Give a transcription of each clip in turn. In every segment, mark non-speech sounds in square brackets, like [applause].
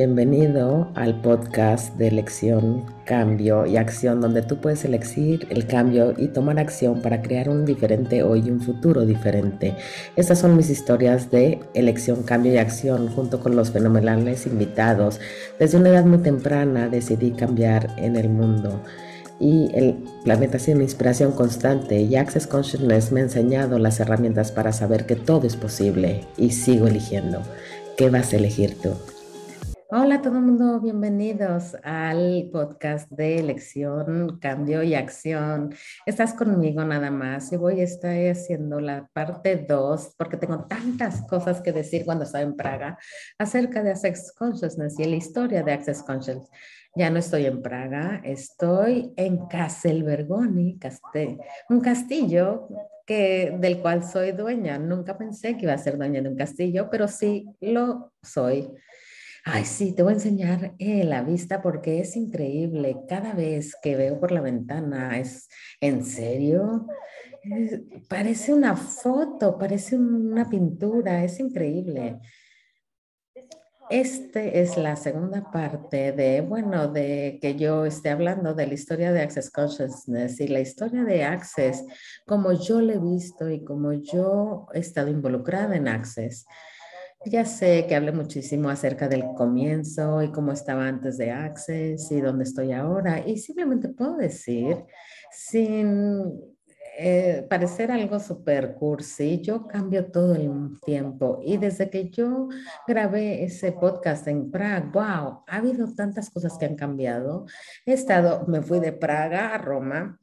Bienvenido al podcast de elección, cambio y acción, donde tú puedes elegir el cambio y tomar acción para crear un diferente hoy y un futuro diferente. Estas son mis historias de elección, cambio y acción, junto con los fenomenales invitados. Desde una edad muy temprana decidí cambiar en el mundo y el planeta una inspiración constante y Access Consciousness me ha enseñado las herramientas para saber que todo es posible y sigo eligiendo. ¿Qué vas a elegir tú? Hola a todo el mundo, bienvenidos al podcast de elección, cambio y acción. Estás conmigo nada más y voy a estar haciendo la parte 2 porque tengo tantas cosas que decir cuando estaba en Praga acerca de Access Consciousness y la historia de Access Consciousness. Ya no estoy en Praga, estoy en Castelvergoni, un castillo que, del cual soy dueña. Nunca pensé que iba a ser dueña de un castillo, pero sí lo soy. Ay, sí, te voy a enseñar eh, la vista porque es increíble. Cada vez que veo por la ventana, es en serio, parece una foto, parece una pintura, es increíble. Este es la segunda parte de, bueno, de que yo esté hablando de la historia de Access Consciousness y la historia de Access, como yo le he visto y como yo he estado involucrada en Access. Ya sé que hablé muchísimo acerca del comienzo y cómo estaba antes de Access y dónde estoy ahora. Y simplemente puedo decir, sin eh, parecer algo super cursi, yo cambio todo el tiempo. Y desde que yo grabé ese podcast en Praga, wow, ha habido tantas cosas que han cambiado. He estado, me fui de Praga a Roma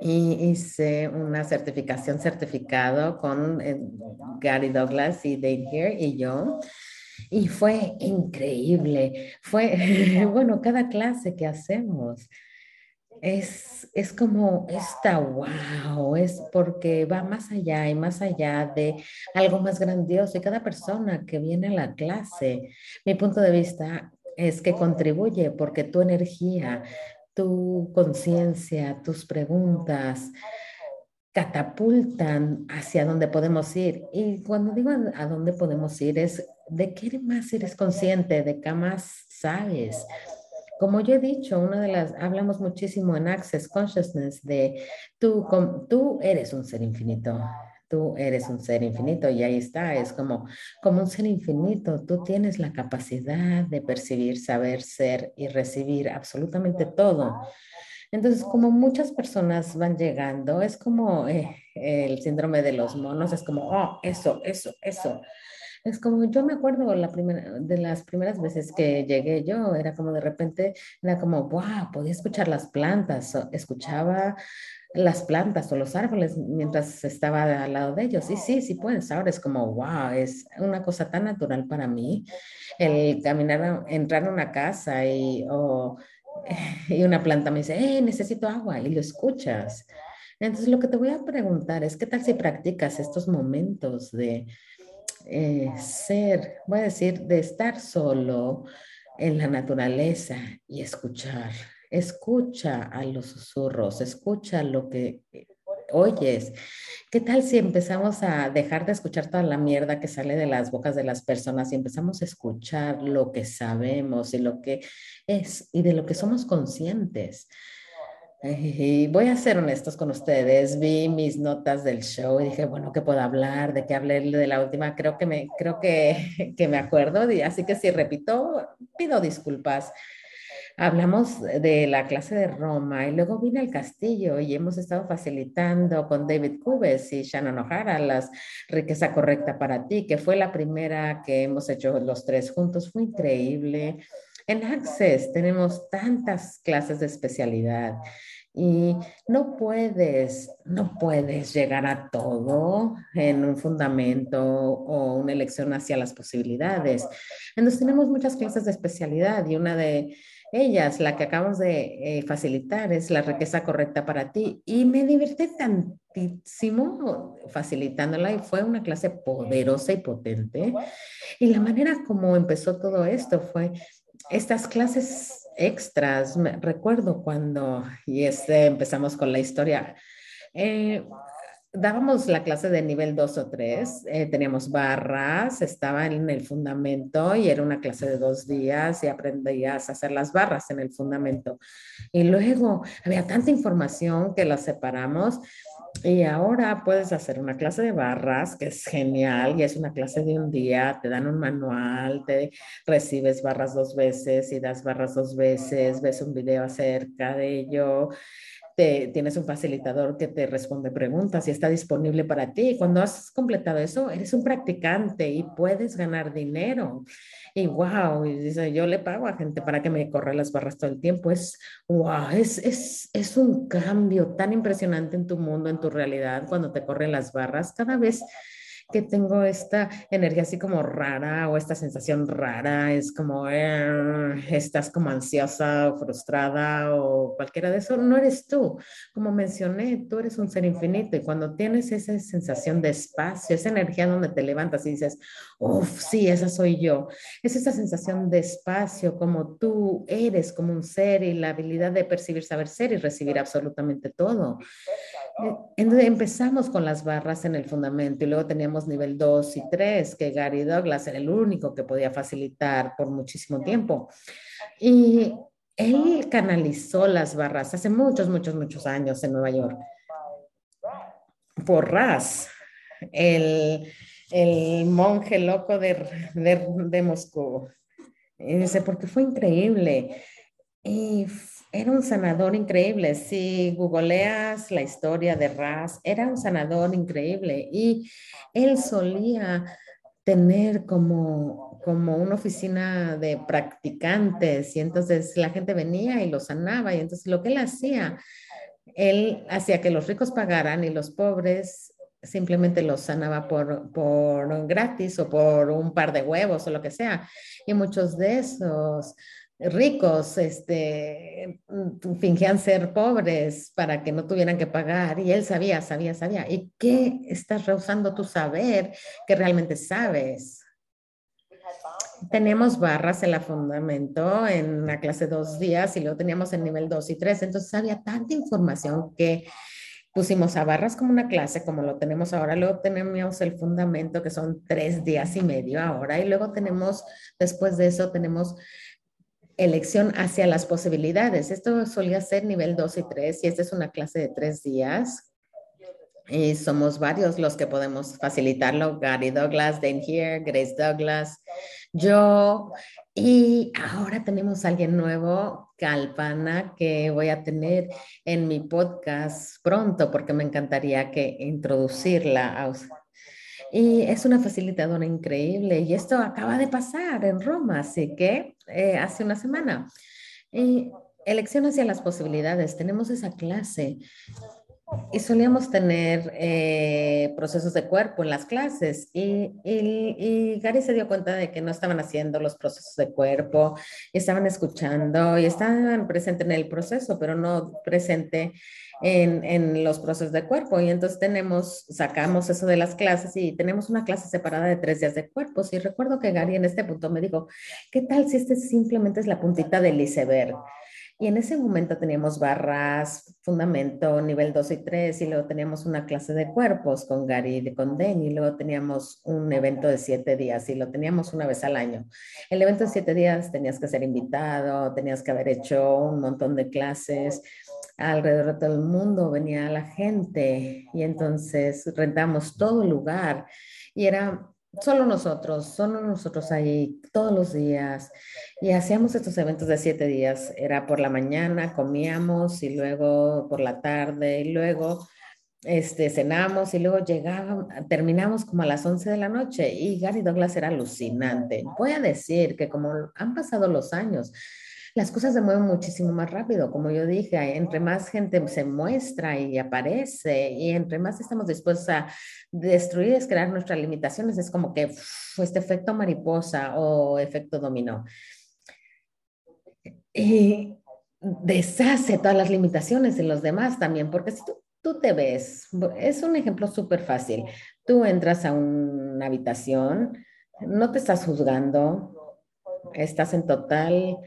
y hice una certificación certificado con eh, Gary Douglas y Dave Here y yo. Y fue increíble. Fue, [laughs] bueno, cada clase que hacemos es, es como esta wow, es porque va más allá y más allá de algo más grandioso. Y cada persona que viene a la clase, mi punto de vista es que contribuye porque tu energía, tu conciencia, tus preguntas catapultan hacia donde podemos ir. Y cuando digo a, dónde podemos ir es de qué más eres consciente, de qué más sabes. Como yo he dicho, una de las, hablamos muchísimo en Access Consciousness de tú, tú eres un ser infinito tú eres un ser infinito y ahí está, es como, como un ser infinito, tú tienes la capacidad de percibir, saber, ser y recibir absolutamente todo. Entonces, como muchas personas van llegando, es como eh, el síndrome de los monos, es como, oh, eso, eso, eso. Es como, yo me acuerdo la primera, de las primeras veces que llegué yo, era como de repente, era como, wow, podía escuchar las plantas, escuchaba las plantas o los árboles mientras estaba al lado de ellos. Y sí, sí puedes. Ahora es como, wow, es una cosa tan natural para mí el caminar, entrar a una casa y, [laughs] y una planta me dice, hey, necesito agua y lo escuchas. Entonces, lo que te voy a preguntar es, ¿qué tal si practicas estos momentos de eh, ser, voy a decir, de estar solo en la naturaleza y escuchar? Escucha a los susurros, escucha lo que oyes. ¿Qué tal si empezamos a dejar de escuchar toda la mierda que sale de las bocas de las personas y empezamos a escuchar lo que sabemos y lo que es y de lo que somos conscientes? Y voy a ser honestos con ustedes, vi mis notas del show y dije, bueno, ¿qué puedo hablar? ¿De qué hablé de la última? Creo que me, creo que, [laughs] que me acuerdo, así que si repito, pido disculpas hablamos de la clase de Roma y luego vine al castillo y hemos estado facilitando con David Cubes y Shannon O'Hara la riqueza correcta para ti, que fue la primera que hemos hecho los tres juntos. Fue increíble. En Access tenemos tantas clases de especialidad y no puedes, no puedes llegar a todo en un fundamento o una elección hacia las posibilidades. Entonces tenemos muchas clases de especialidad y una de ellas, la que acabamos de eh, facilitar, es la riqueza correcta para ti. Y me divertí tantísimo facilitándola y fue una clase poderosa y potente. Y la manera como empezó todo esto fue estas clases extras. recuerdo cuando, y este, empezamos con la historia. Eh, dábamos la clase de nivel 2 o 3, eh, teníamos barras, estaba en el fundamento y era una clase de dos días y aprendías a hacer las barras en el fundamento. Y luego había tanta información que las separamos y ahora puedes hacer una clase de barras, que es genial, y es una clase de un día, te dan un manual, te recibes barras dos veces y das barras dos veces, ves un video acerca de ello tienes un facilitador que te responde preguntas y está disponible para ti. Cuando has completado eso, eres un practicante y puedes ganar dinero. Y wow, y dice, yo le pago a gente para que me corra las barras todo el tiempo. Es wow, es, es, es un cambio tan impresionante en tu mundo, en tu realidad, cuando te corren las barras. Cada vez que tengo esta energía así como rara o esta sensación rara, es como eh, estás como ansiosa o frustrada o cualquiera de eso, no eres tú. Como mencioné, tú eres un ser infinito y cuando tienes esa sensación de espacio, esa energía donde te levantas y dices, uff, sí, esa soy yo, es esa sensación de espacio, como tú eres como un ser y la habilidad de percibir, saber ser y recibir absolutamente todo. Entonces empezamos con las barras en el fundamento y luego teníamos nivel 2 y 3, que Gary Douglas era el único que podía facilitar por muchísimo tiempo. Y él canalizó las barras hace muchos, muchos, muchos años en Nueva York por Raz, el, el monje loco de, de, de Moscú. Y dice, porque fue increíble. Y era un sanador increíble. Si googleas la historia de Raz, era un sanador increíble y él solía tener como, como una oficina de practicantes y entonces la gente venía y lo sanaba y entonces lo que él hacía, él hacía que los ricos pagaran y los pobres simplemente los sanaba por, por gratis o por un par de huevos o lo que sea. Y muchos de esos ricos este, fingían ser pobres para que no tuvieran que pagar y él sabía, sabía, sabía. ¿Y qué estás rehusando tu saber que realmente sabes? Tenemos barras en la fundamento en la clase dos días y luego teníamos el nivel dos y tres. Entonces había tanta información que pusimos a barras como una clase, como lo tenemos ahora. Luego tenemos el fundamento que son tres días y medio ahora. Y luego tenemos, después de eso, tenemos elección hacia las posibilidades. Esto solía ser nivel 2 y 3 y esta es una clase de tres días. Y somos varios los que podemos facilitarlo. Gary Douglas, Dane Here, Grace Douglas, yo. Y ahora tenemos a alguien nuevo, Calpana, que voy a tener en mi podcast pronto porque me encantaría que introducirla a y es una facilitadora increíble y esto acaba de pasar en Roma, así que eh, hace una semana. Y elección hacia las posibilidades, tenemos esa clase y solíamos tener eh, procesos de cuerpo en las clases y, y, Gary se dio cuenta de que no estaban haciendo los procesos de cuerpo, estaban escuchando y estaban presentes en el proceso, pero no presente en, en, los procesos de cuerpo. Y entonces tenemos, sacamos eso de las clases y tenemos una clase separada de tres días de cuerpos. Y recuerdo que Gary en este punto me dijo, ¿qué tal si este simplemente es la puntita del iceberg? Y en ese momento teníamos barras, fundamento, nivel 2 y 3, y luego teníamos una clase de cuerpos con Gary y con Den, y luego teníamos un evento de siete días, y lo teníamos una vez al año. El evento de siete días tenías que ser invitado, tenías que haber hecho un montón de clases, alrededor de todo el mundo venía la gente, y entonces rentamos todo el lugar, y era solo nosotros, solo nosotros ahí todos los días. Y hacíamos estos eventos de siete días. Era por la mañana, comíamos y luego por la tarde y luego este, cenamos y luego llegábamos, terminamos como a las 11 de la noche y Gary Douglas era alucinante. Voy a decir que como han pasado los años, las cosas se mueven muchísimo más rápido, como yo dije, entre más gente se muestra y aparece y entre más estamos dispuestos a destruir, es crear nuestras limitaciones, es como que este efecto mariposa o efecto dominó. Y deshace todas las limitaciones de los demás también, porque si tú, tú te ves, es un ejemplo súper fácil, tú entras a una habitación, no te estás juzgando, estás en total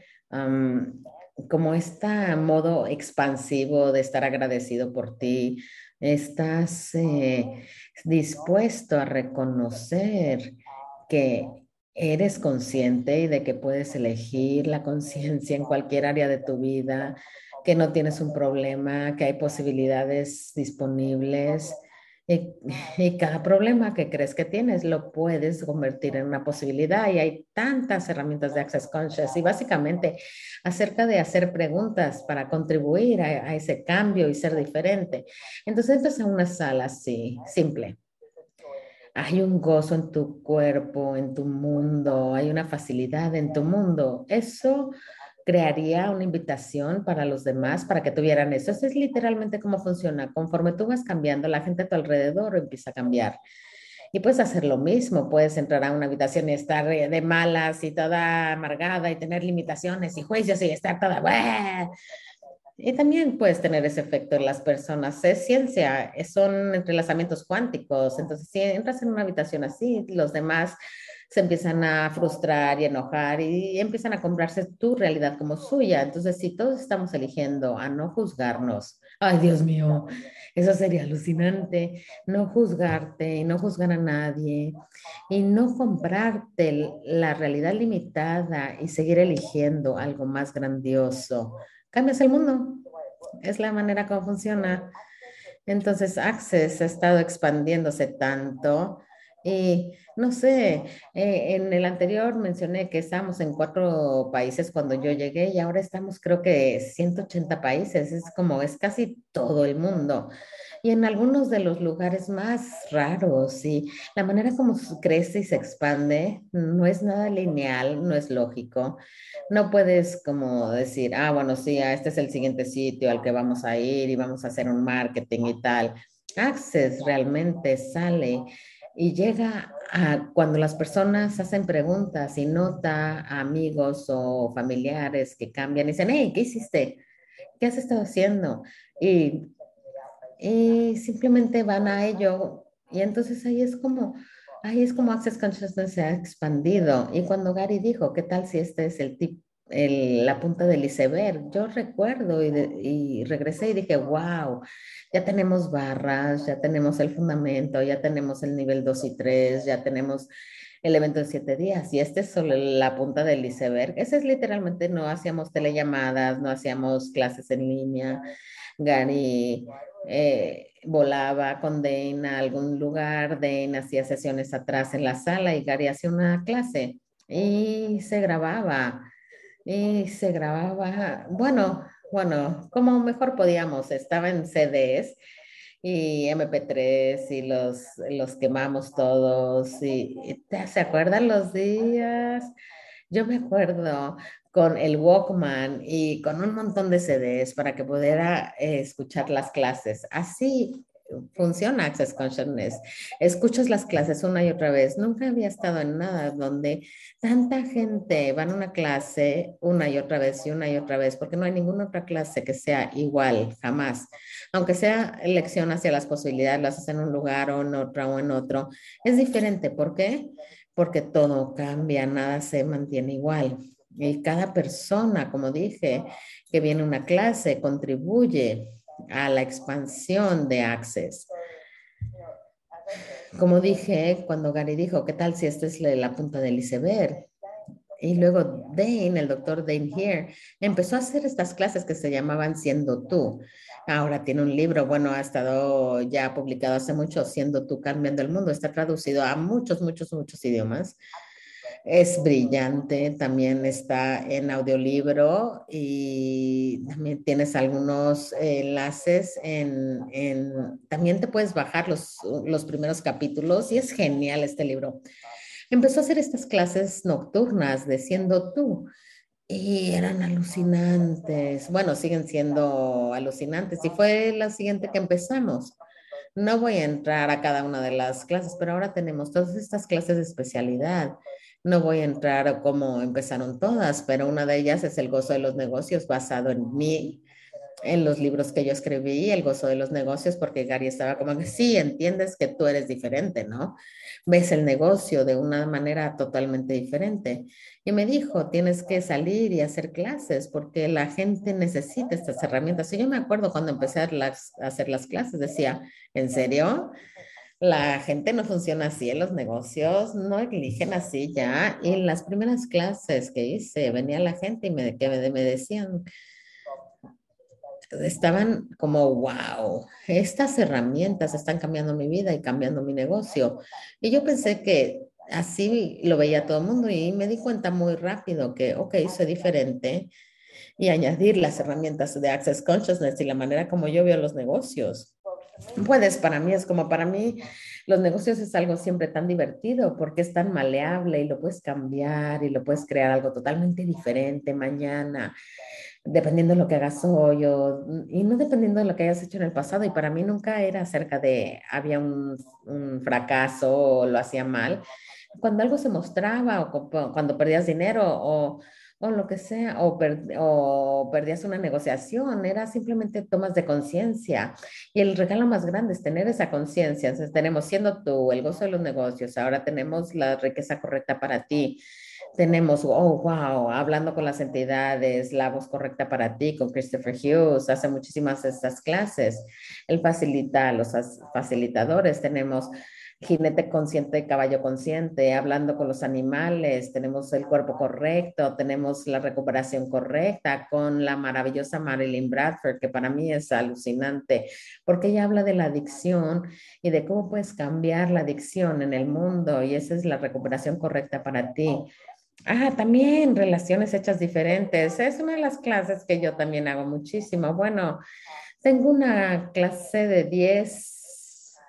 como este modo expansivo de estar agradecido por ti, estás eh, dispuesto a reconocer que eres consciente y de que puedes elegir la conciencia en cualquier área de tu vida, que no tienes un problema, que hay posibilidades disponibles [laughs] y, cada problema que crees que tienes lo puedes convertir en una posibilidad y hay tantas herramientas de Access Conscious y básicamente acerca de hacer preguntas para contribuir a, ese cambio y ser diferente. Entonces entras a una sala así, simple. Hay un gozo en tu cuerpo, en tu mundo, hay una facilidad en tu mundo. Eso crearía una invitación para los demás para que tuvieran eso. Eso es literalmente cómo funciona. Conforme tú vas cambiando, la gente a tu alrededor empieza a cambiar. Y puedes hacer lo mismo, puedes entrar a una habitación y estar de malas y toda amargada y tener limitaciones y juicios y estar toda... Y también puedes tener ese efecto en las personas. Es ciencia, son entrelazamientos cuánticos. Entonces, si entras en una habitación así, los demás se empiezan a frustrar y enojar y empiezan a comprarse tu realidad como suya. Entonces, si todos estamos eligiendo a no juzgarnos, ay Dios mío, eso sería alucinante, no juzgarte y no juzgar a nadie y no comprarte la realidad limitada y seguir eligiendo algo más grandioso. Cambias el mundo. Es la manera como funciona. Entonces, Access ha estado expandiéndose tanto y no sé, eh, en el anterior mencioné que estábamos en cuatro países cuando yo llegué y ahora estamos creo que 180 países, es como es casi todo el mundo. Y en algunos de los lugares más raros y la manera como crece y se expande no es nada lineal, no es lógico. No puedes como decir, ah, bueno, sí, este es el siguiente sitio al que vamos a ir y vamos a hacer un marketing y tal. Access realmente sale y llega a cuando las personas hacen preguntas y nota a amigos o familiares que cambian y dicen, hey, ¿qué hiciste? ¿Qué has estado haciendo? Y, y simplemente van a ello. Y entonces ahí es como, ahí es como Access Consciousness se ha expandido. Y cuando Gary dijo, ¿qué tal si este es el tipo? la punta del iceberg. Yo recuerdo y, y, regresé y dije, wow, ya tenemos barras, ya tenemos el fundamento, ya tenemos el nivel 2 y 3, ya tenemos el evento de siete días. Y este es solo la punta del iceberg. Ese es literalmente, no hacíamos telellamadas, no hacíamos clases en línea. Gary eh, volaba con Dane a algún lugar, Dane hacía sesiones atrás en la sala y Gary hacía una clase y se grababa y se grababa, bueno, bueno, como mejor podíamos, estaba en CDs y MP3 y los, los quemamos todos y, ¿se acuerdan los días? Yo me acuerdo con el Walkman y con un montón de CDs para que pudiera eh, escuchar las clases. Así funciona Access Consciousness. Escuchas las clases una y otra vez. Nunca había estado en nada donde tanta gente va a una clase una y otra vez y una y otra vez, porque no hay ninguna otra clase que sea igual, jamás. Aunque sea elección hacia las posibilidades, las haces en un lugar o en otro o en otro, es diferente. ¿Por qué? Porque todo cambia, nada se mantiene igual. Y cada persona, como dije, que viene a una clase, contribuye a la expansión de Access. Como dije, cuando Gary dijo, ¿qué tal si esta es la punta del iceberg? Y luego Dane, el doctor Dane Here, empezó a hacer estas clases que se llamaban Siendo tú. Ahora tiene un libro, bueno, ha estado ya publicado hace mucho, Siendo tú cambiando el mundo. Está traducido a muchos, muchos, muchos idiomas es brillante, también está en audiolibro y también tienes algunos enlaces en, también te puedes bajar los, los primeros capítulos y es genial este libro. Empezó a hacer estas clases nocturnas de siendo tú y eran alucinantes. Bueno, siguen siendo alucinantes y fue la siguiente que empezamos. No voy a entrar a cada una de las clases, pero ahora tenemos todas estas clases de especialidad no voy a entrar a cómo empezaron todas, pero una de ellas es el gozo de los negocios basado en mí, en los libros que yo escribí, El gozo de los negocios, porque Gary estaba como que sí, entiendes que tú eres diferente, ¿no? Ves el negocio de una manera totalmente diferente. Y me dijo, tienes que salir y hacer clases porque la gente necesita estas herramientas. Y yo me acuerdo cuando empecé a, a hacer las clases, decía, ¿en serio? La gente no funciona así en los negocios, no eligen así ya. Y en las primeras clases que hice, venía la gente y me, que decían, estaban como, wow, estas herramientas están cambiando mi vida y cambiando mi negocio. Y yo pensé que así lo veía todo el mundo y me di cuenta muy rápido que, ok, soy diferente y añadir las herramientas de Access Consciousness y la manera como yo veo los negocios. Puedes, para mí es como para mí, los negocios es algo siempre tan divertido porque es tan maleable y lo puedes cambiar y lo puedes crear algo totalmente diferente mañana dependiendo de lo que hagas hoy o, y no dependiendo de lo que hayas hecho en el pasado. Y para mí nunca era acerca de había un, un fracaso o lo hacía mal. Cuando algo se mostraba o cuando perdías dinero o, o lo que sea, o, o, perdías una negociación, era simplemente tomas de conciencia. Y el regalo más grande es tener esa conciencia. Entonces tenemos siendo tú el gozo de los negocios, ahora tenemos la riqueza correcta para ti tenemos, oh, wow, hablando con las entidades, la voz correcta para ti, con Christopher Hughes, hace muchísimas de estas clases. Él facilita, los facilitadores, tenemos jinete consciente caballo consciente, hablando con los animales, tenemos el cuerpo correcto, tenemos la recuperación correcta con la maravillosa Marilyn Bradford, que para mí es alucinante, porque ella habla de la adicción y de cómo puedes cambiar la adicción en el mundo y esa es la recuperación correcta para ti. Ah, también relaciones hechas diferentes. Es una de las clases que yo también hago muchísimo. Bueno, tengo una clase de 10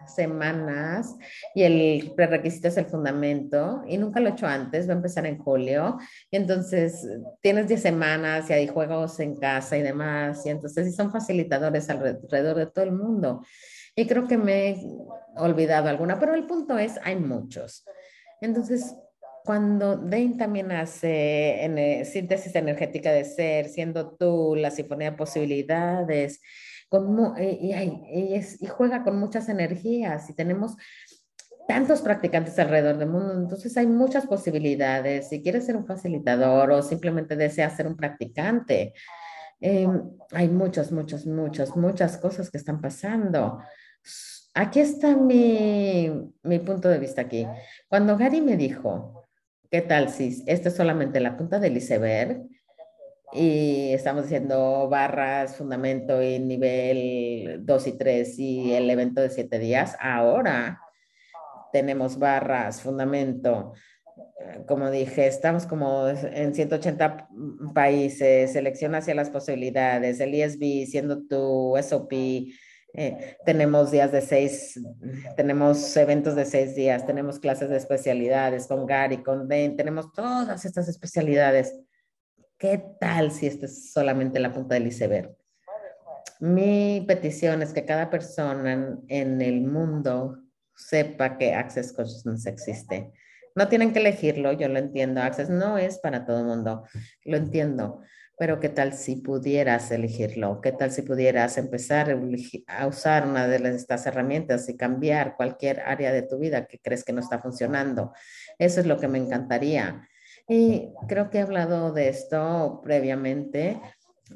semanas y el prerequisito es el fundamento y nunca lo he hecho antes, va a empezar en julio y entonces tienes 10 semanas y hay juegos en casa y demás y entonces sí son facilitadores alrededor de todo el mundo y creo que me he olvidado alguna, pero el punto es, hay muchos. Entonces, cuando Dane también hace en, síntesis energética de ser, siendo tú la sinfonía de posibilidades, con, eh, y, juega con muchas energías y tenemos tantos practicantes alrededor del mundo, entonces hay muchas posibilidades. Si quieres ser un facilitador o simplemente deseas ser un practicante, em, hay muchas, muchas, muchas, muchas cosas que están pasando. Aquí está mi, mi punto de vista aquí. Cuando Gary me dijo, ¿Qué tal si esta es solamente la punta del iceberg? Y estamos diciendo barras, fundamento y nivel 2 y 3 y el evento de 7 días. Ahora tenemos barras, fundamento. Como dije, estamos como en 180 países, selección hacia las posibilidades, el ESB siendo tu SOP, eh, tenemos días de seis, tenemos eventos de seis días, tenemos clases de especialidades con Gary, con Ben, tenemos todas estas especialidades. ¿Qué tal si esta es solamente la punta del iceberg? Mi petición es que cada persona en, el mundo sepa que Access Consciousness existe. No tienen que elegirlo, yo lo entiendo. Access no es para todo el mundo, lo entiendo pero ¿qué tal si pudieras elegirlo? ¿Qué tal si pudieras empezar a usar una de estas herramientas y cambiar cualquier área de tu vida que crees que no está funcionando? Eso es lo que me encantaría. Y creo que he hablado de esto previamente.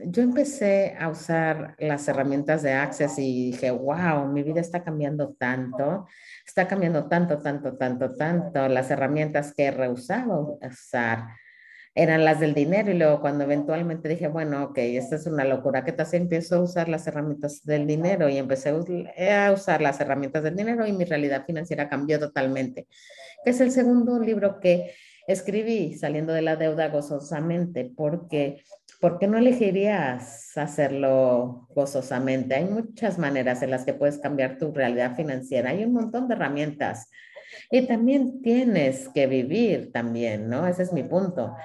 Yo empecé a usar las herramientas de Access y dije, wow, mi vida está cambiando tanto, está cambiando tanto, tanto, tanto, tanto. Las herramientas que he rehusado usar eran las del dinero y luego cuando eventualmente dije, bueno, ok, esta es una locura, ¿qué tal si empiezo a usar las herramientas del dinero? Y empecé a usar las herramientas del dinero y mi realidad financiera cambió totalmente. Que es el segundo libro que escribí saliendo de la deuda gozosamente, porque ¿por qué no elegirías hacerlo gozosamente? Hay muchas maneras en las que puedes cambiar tu realidad financiera, hay un montón de herramientas. Y también tienes que vivir también, ¿no? Ese es mi punto.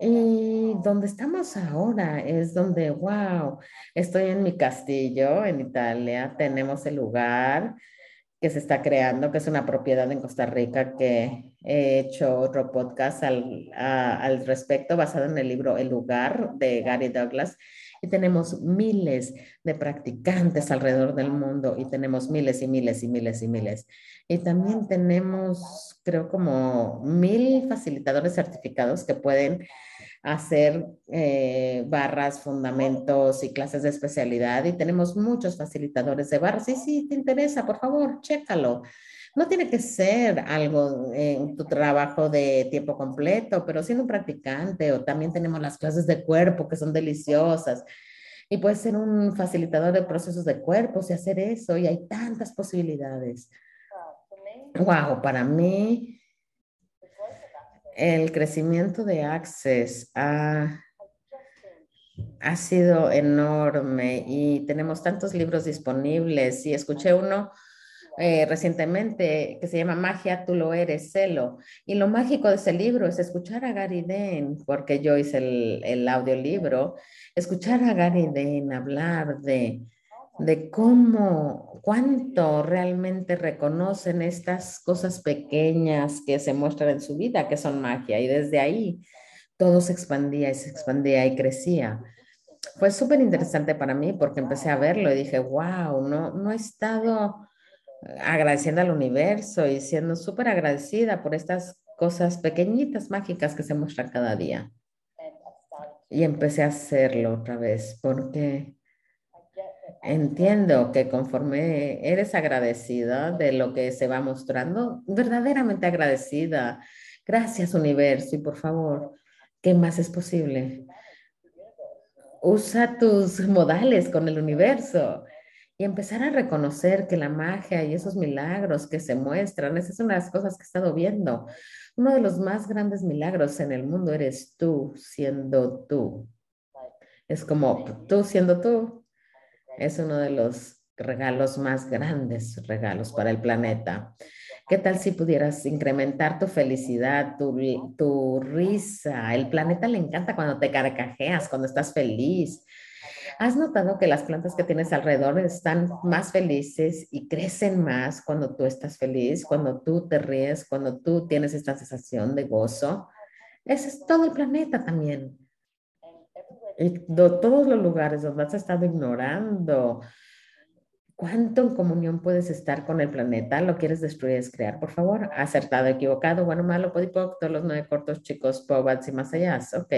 Y donde estamos ahora es donde, wow, estoy en mi castillo en Italia, tenemos el lugar que se está creando, que es una propiedad en Costa Rica, que he hecho otro podcast al, al respecto basado en el libro El lugar de Gary Douglas. Y tenemos miles de practicantes alrededor del mundo y tenemos miles y miles y miles y miles. Y también tenemos, creo, como mil facilitadores certificados que pueden hacer eh, barras, fundamentos y clases de especialidad y tenemos muchos facilitadores de barras. Y si te interesa, por favor, chécalo. No tiene que ser algo en tu trabajo de tiempo completo, pero siendo un practicante o también tenemos las clases de cuerpo que son deliciosas. Y puedes ser un facilitador de procesos de cuerpos y hacer eso. Y hay tantas posibilidades. Wow, para mí el crecimiento de Access ha, ha sido enorme y tenemos tantos libros disponibles y escuché uno eh, recientemente que se llama Magia, tú lo eres, celo. Y lo mágico de ese libro es escuchar a Gary Den, porque yo hice el, el audiolibro, escuchar a Gary Den hablar de de cómo, cuánto realmente reconocen estas cosas pequeñas que se muestran en su vida, que son magia, y desde ahí todo se expandía y se expandía y crecía. Fue súper interesante para mí porque empecé a verlo y dije, wow, no, no he estado agradeciendo al universo y siendo súper agradecida por estas cosas pequeñitas, mágicas que se muestran cada día. Y empecé a hacerlo otra vez porque Entiendo que conforme eres agradecida de lo que se va mostrando, verdaderamente agradecida. Gracias universo y por favor, ¿qué más es posible? Usa tus modales con el universo y empezar a reconocer que la magia y esos milagros que se muestran, esas son las cosas que he estado viendo. Uno de los más grandes milagros en el mundo eres tú siendo tú. Es como tú siendo tú, es uno de los regalos más grandes, regalos para el planeta. ¿Qué tal si pudieras incrementar tu felicidad, tu, tu risa? El planeta le encanta cuando te carcajeas, cuando estás feliz. ¿Has notado que las plantas que tienes alrededor están más felices y crecen más cuando tú estás feliz, cuando tú te ríes, cuando tú tienes esta sensación de gozo? Ese es todo el planeta también todos los lugares donde has estado ignorando. ¿Cuánto en comunión puedes estar con el planeta? ¿Lo quieres destruir, es crear? Por favor, acertado, equivocado, bueno, malo, podipoc, todos los nueve cortos, chicos, pobats y más allá. Ok.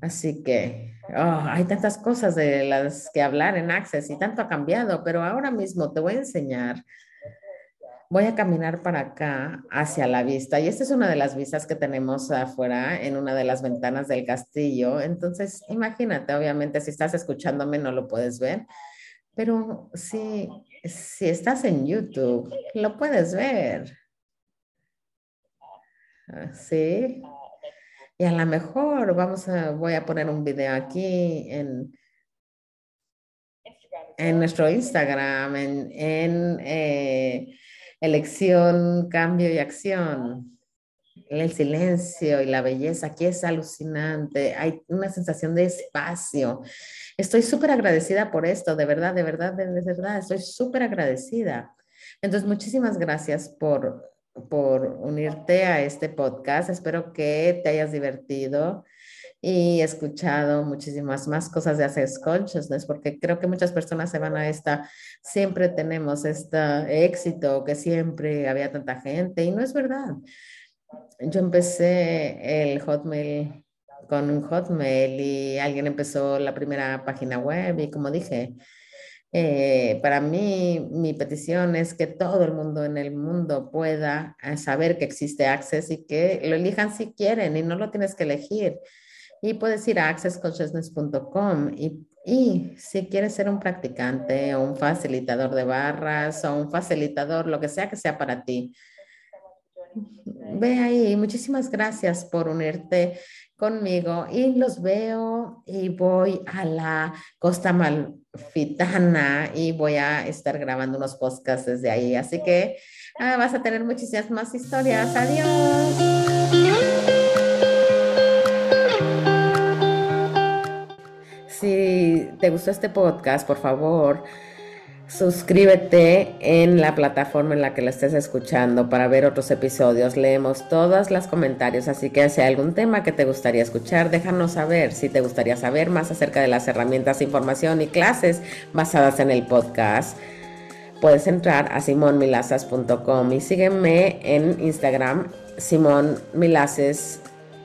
Así que oh, hay tantas cosas de las que hablar en Access y tanto ha cambiado, pero ahora mismo te voy a enseñar voy a caminar para acá hacia la vista y esta es una de las vistas que tenemos afuera en una de las ventanas del castillo. Entonces, imagínate, obviamente si estás escuchándome no lo puedes ver, pero si, si estás en YouTube, lo puedes ver. Ah, sí. Y a lo mejor vamos a, voy a poner un video aquí en, en nuestro Instagram, en, en eh, elección, cambio y acción. El silencio y la belleza aquí es alucinante. Hay una sensación de espacio. Estoy súper agradecida por esto, de verdad, de verdad, de, verdad. Estoy súper agradecida. Entonces, muchísimas gracias por, por unirte a este podcast. Espero que te hayas divertido y he escuchado muchísimas más cosas de Access Consciousness, porque creo que muchas personas se van a esta, siempre tenemos este éxito, que siempre había tanta gente, y no es verdad. Yo empecé el Hotmail con un Hotmail y alguien empezó la primera página web y como dije, eh, para mí, mi petición es que todo el mundo en el mundo pueda eh, saber que existe Access y que lo elijan si quieren y no lo tienes que elegir. Y puedes ir a accessconsciousness.com y, y si quieres ser un practicante o un facilitador de barras o un facilitador, lo que sea que sea para ti, ve ahí. Muchísimas gracias por unirte conmigo y los veo y voy a la Costa Malfitana y voy a estar grabando unos podcasts desde ahí. Así que ah, vas a tener muchísimas más historias. Adiós. Te gustó este podcast, por favor, Suscríbete en la plataforma en la que la estés escuchando para ver otros episodios. Leemos todos los comentarios, así que si hay algún tema que te gustaría escuchar, déjanos saber. Si te gustaría saber más acerca de las herramientas, información y clases basadas en el podcast, puedes entrar a simonmilaces.com y sígueme en Instagram, Simón